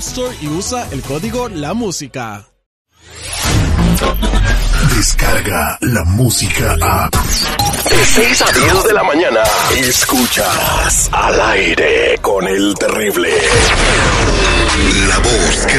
Store y usa el código La Música. Descarga la música a. De 6 a 10 de la mañana. Escuchas al aire con el terrible. La voz que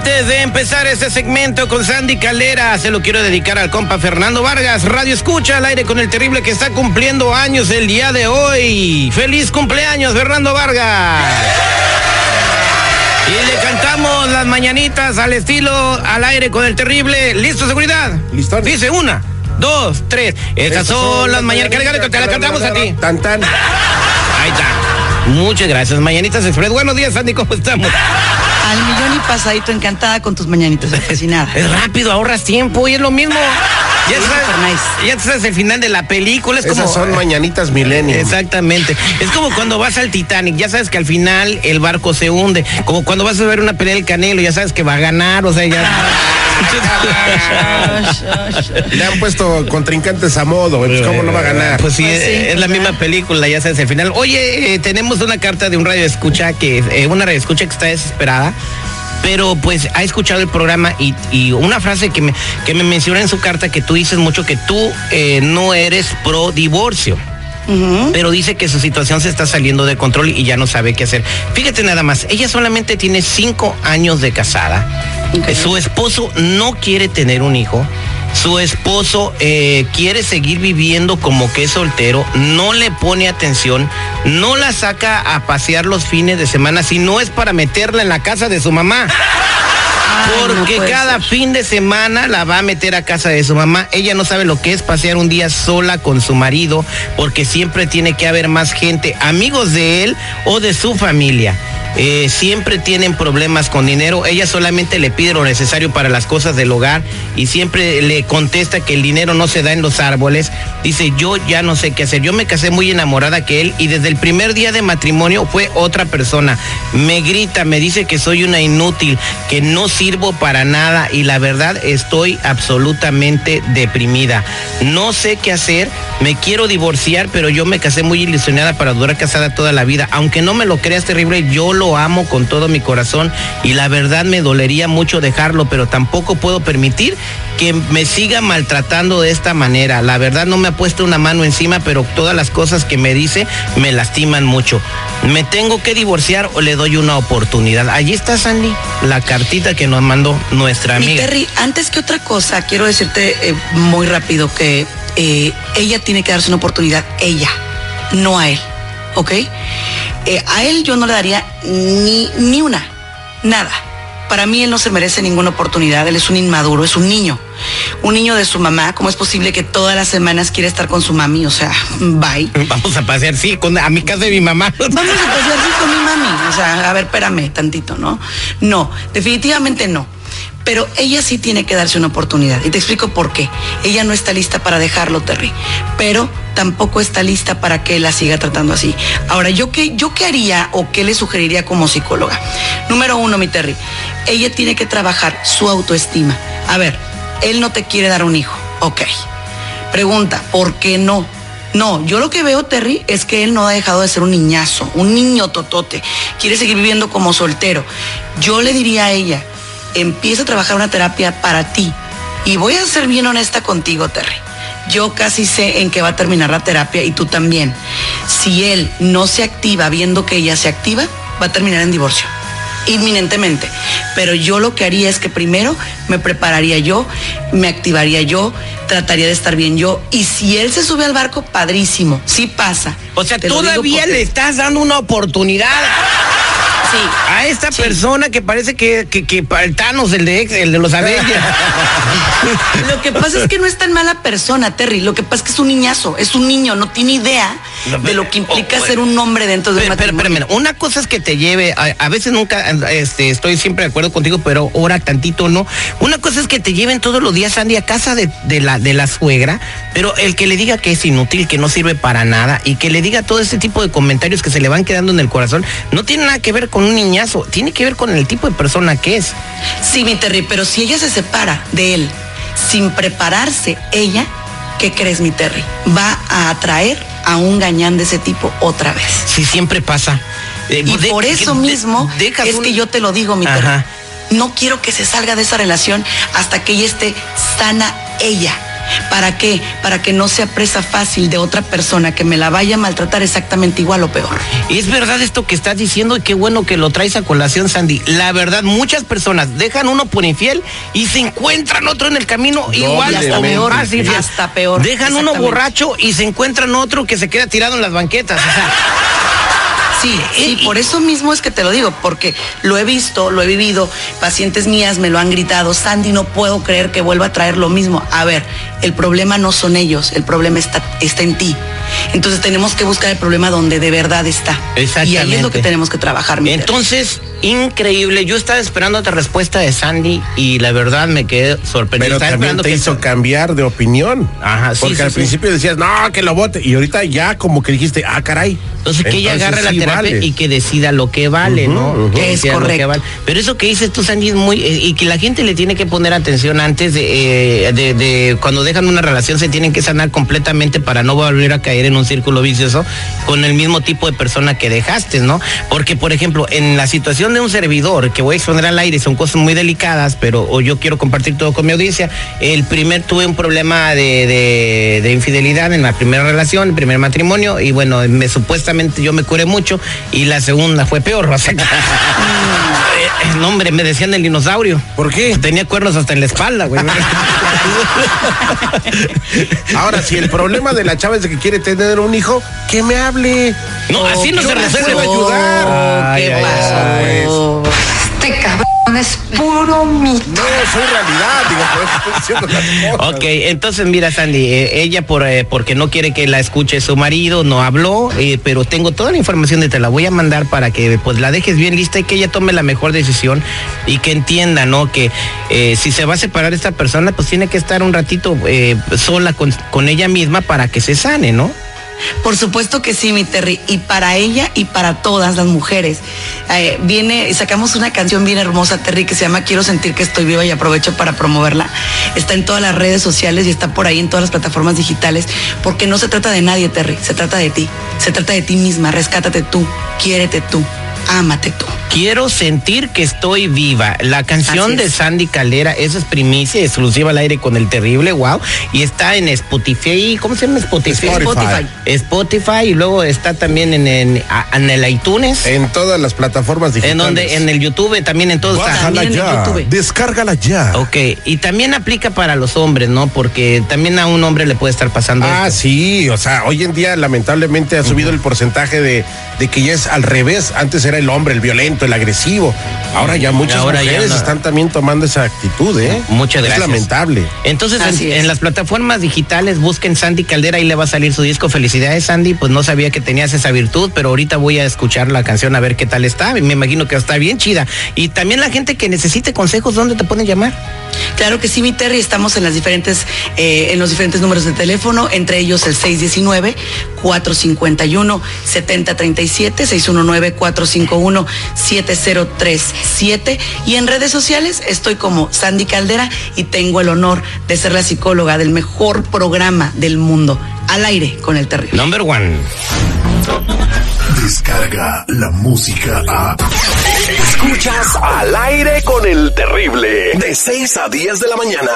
Antes de empezar este segmento con Sandy Calera, se lo quiero dedicar al compa Fernando Vargas. Radio Escucha al aire con el terrible que está cumpliendo años el día de hoy. ¡Feliz cumpleaños, Fernando Vargas! Y le cantamos las mañanitas al estilo al aire con el terrible. ¿Listo, seguridad? Listo. Dice una, dos, tres. Estas son las mañanitas. Te la cantamos a ti. Tan tan. Ahí está. Muchas gracias, Mañanitas Express. Buenos días, Sandy, ¿cómo estamos? Al millón y pasadito, encantada con tus mañanitas, fascinada. Es rápido, ahorras tiempo y es lo mismo. Ya nice. ya el final de la película. Es como. Esas son mañanitas millennium. Exactamente. Es como cuando vas al Titanic, ya sabes que al final el barco se hunde. Como cuando vas a ver una pelea del Canelo, ya sabes que va a ganar, o sea, ya. Le han puesto contrincantes a modo, pues cómo no va a ganar. Pues sí, Pues sí, es la claro. misma película, ya sabes el final. Oye, eh, tenemos una carta de un radio escucha que, eh, una radio escucha que está desesperada. Pero pues ha escuchado el programa y, y una frase que me, que me menciona en su carta que tú dices mucho que tú eh, no eres pro divorcio. Pero dice que su situación se está saliendo de control y ya no sabe qué hacer. Fíjate nada más, ella solamente tiene cinco años de casada. Su esposo no quiere tener un hijo. Su esposo eh, quiere seguir viviendo como que es soltero, no le pone atención, no la saca a pasear los fines de semana, si no es para meterla en la casa de su mamá. No Porque cada ser. fin de semana la va a meter a casa de su mamá. Ella no sabe lo que es pasear un día sola con su marido, porque siempre tiene que haber más gente, amigos de él o de su familia. Eh, siempre tienen problemas con dinero. Ella solamente le pide lo necesario para las cosas del hogar y siempre le contesta que el dinero no se da en los árboles. Dice, yo ya no sé qué hacer. Yo me casé muy enamorada que él y desde el primer día de matrimonio fue otra persona. Me grita, me dice que soy una inútil, que no sirvo para nada y la verdad estoy absolutamente deprimida. No sé qué hacer, me quiero divorciar, pero yo me casé muy ilusionada para durar casada toda la vida. Aunque no me lo creas terrible, yo lo amo con todo mi corazón y la verdad me dolería mucho dejarlo, pero tampoco puedo permitir que me siga maltratando de esta manera. La verdad no me ha puesto una mano encima, pero todas las cosas que me dice me lastiman mucho. ¿Me tengo que divorciar o le doy una oportunidad? Allí está Sandy, la cartita que nos mandó nuestra Mi amiga. Terry, antes que otra cosa, quiero decirte eh, muy rápido que eh, ella tiene que darse una oportunidad, ella, no a él, ¿ok? Eh, a él yo no le daría ni, ni una, nada. Para mí él no se merece ninguna oportunidad, él es un inmaduro, es un niño, un niño de su mamá. ¿Cómo es posible que todas las semanas quiera estar con su mami? O sea, bye. Vamos a pasear, sí, con, a mi casa de mi mamá. Vamos a pasear sí con mi mami. O sea, a ver, espérame tantito, ¿no? No, definitivamente no. Pero ella sí tiene que darse una oportunidad. Y te explico por qué. Ella no está lista para dejarlo, Terry. Pero tampoco está lista para que la siga tratando así. Ahora, ¿yo qué, ¿yo qué haría o qué le sugeriría como psicóloga? Número uno, mi Terry. Ella tiene que trabajar su autoestima. A ver, él no te quiere dar un hijo. Ok. Pregunta, ¿por qué no? No, yo lo que veo, Terry, es que él no ha dejado de ser un niñazo, un niño totote. Quiere seguir viviendo como soltero. Yo le diría a ella, empieza a trabajar una terapia para ti. Y voy a ser bien honesta contigo, Terry. Yo casi sé en qué va a terminar la terapia y tú también. Si él no se activa viendo que ella se activa, va a terminar en divorcio inminentemente. Pero yo lo que haría es que primero me prepararía yo, me activaría yo, trataría de estar bien yo. Y si él se sube al barco, padrísimo, sí pasa. O sea, todavía le estás dando una oportunidad. Sí. A esta persona que parece que, que, que el Thanos, el de, el de los Avengers. lo que pasa es que no es tan mala persona, Terry. Lo que pasa es que es un niñazo, es un niño, no tiene idea de lo que implica oh, ser un hombre dentro de un matrimonio. Pero, una cosa es que te lleve, a, veces nunca este, estoy siempre de acuerdo contigo, pero ahora tantito no. Una cosa es que te lleven todos los días, Andy, a casa de, de, la, de la suegra, pero el que le diga que es inútil, que no sirve para nada y que le diga todo ese tipo de comentarios que se le van quedando en el corazón, no tiene nada que ver con un niñazo, tiene que ver con el tipo de persona que es. Sí, mi Terry, pero si ella se separa de él sin prepararse, ella, ¿qué crees, mi Terry? Va a atraer a un gañán de ese tipo otra vez. Sí, siempre pasa. Eh, y por eso mismo es que yo te lo digo, mi Terry. No quiero que se salga de esa relación hasta que ella esté sana ella ¿Para qué? Para que no sea presa fácil de otra persona que me la vaya a maltratar exactamente igual o peor. Es verdad esto que estás diciendo y qué bueno que lo traes a colación, Sandy. La verdad, muchas personas dejan uno por infiel y se encuentran otro en el camino igual hasta peor. hasta peor. Dejan uno borracho y se encuentran otro que se queda tirado en las banquetas. Sí, sí, por eso mismo es que te lo digo, porque lo he visto, lo he vivido, pacientes mías me lo han gritado, Sandy, no puedo creer que vuelva a traer lo mismo. A ver, el problema no son ellos, el problema está, está en ti. Entonces tenemos que buscar el problema donde de verdad está. Exactamente. Y ahí es lo que tenemos que trabajar. Mi Entonces, increíble. Yo estaba esperando otra respuesta de Sandy y la verdad me quedé sorprendido. Pero también te hizo cambiar de opinión. Ajá, sí, Porque al principio decías, no, que lo vote. Y ahorita ya como que dijiste, ah, caray. Entonces, que ella agarre la terapia y que decida lo que vale, ¿no? Que es correcto. Pero eso que dices tú, Sandy, es muy... Eh, y que la gente le tiene que poner atención antes de, eh, de, de, cuando dejan una relación, se tienen que sanar completamente para no volver a caer en un círculo vicioso con el mismo tipo de persona que dejaste, ¿no? Porque, por ejemplo, en la situación de un servidor, que voy a exponer al aire, son cosas muy delicadas, pero o yo quiero compartir todo con mi audiencia, el primer tuve un problema de, de infidelidad en la primera relación, el primer matrimonio, y bueno, me supuestamente yo me curé mucho y la segunda fue peor. O sea, no, hombre, me decían el dinosaurio. ¿Por qué? Tenía cuernos hasta en la espalda, güey. Ahora, si el problema de la chava es de que quiere tener un hijo, que me hable. No, así no se resuelve. ayudar. ¿Qué? Este cabrón es puro mito. No, soy realidad, digo, por eso estoy diciendo las cosas. Ok, entonces mira, Sandy, eh, ella por eh, porque no quiere que la escuche su marido, no habló, eh, pero tengo toda la información de te la voy a mandar para que pues la dejes bien lista y que ella tome la mejor decisión y que entienda, ¿no? Que si se va a separar esta persona, pues tiene que estar un ratito sola con, con ella misma para que se sane, ¿no? Por supuesto que sí, mi Terry. Y para ella y para todas las mujeres. Eh, viene, sacamos una canción bien hermosa, Terry, que se llama Quiero sentir que estoy viva y aprovecho para promoverla. Está en todas las redes sociales y está por ahí en todas las plataformas digitales. Porque no se trata de nadie, Terry. Se trata de ti. Se trata de ti misma. Rescátate tú. Quiérete tú. Ámate tú. Quiero sentir que estoy viva. La canción de Sandy Calera, esa es primicia exclusiva al aire con el terrible, wow. Y está en Spotify, ¿cómo se llama Spotify? Spotify. Spotify. y luego está también en, en, el iTunes. En todas las plataformas digitales. En donde, en el YouTube, también en todo Bájala ya. Descárgala ya. Ok, y también aplica para los hombres, ¿no? Porque también a un hombre le puede estar pasando. Ah, sí, o sea, hoy en día lamentablemente ha subido el porcentaje de, de que ya es al revés. Antes era el hombre el violento violento, el agresivo. Ahora ya muchas Ahora ya mujeres no. están también tomando esa actitud, ¿eh? Muchas Es gracias. lamentable. Entonces, en, es. en las plataformas digitales busquen Sandy Caldera y le va a salir su disco. Felicidades, Sandy. Pues no sabía que tenías esa virtud, pero ahorita voy a escuchar la canción a ver qué tal está. Me imagino que está bien chida. Y también la gente que necesite consejos, ¿dónde te pueden llamar? Claro que sí, mi Terry, estamos en las diferentes, eh, en los diferentes números de teléfono, entre ellos el 619-451-7037, 619-451-7037. Y en redes sociales estoy como Sandy Caldera y tengo el honor de ser la psicóloga del mejor programa del mundo, al aire con el terrible. Number one. Descarga la música a. Escuchas al aire con el terrible. De 6 a 10 de la mañana.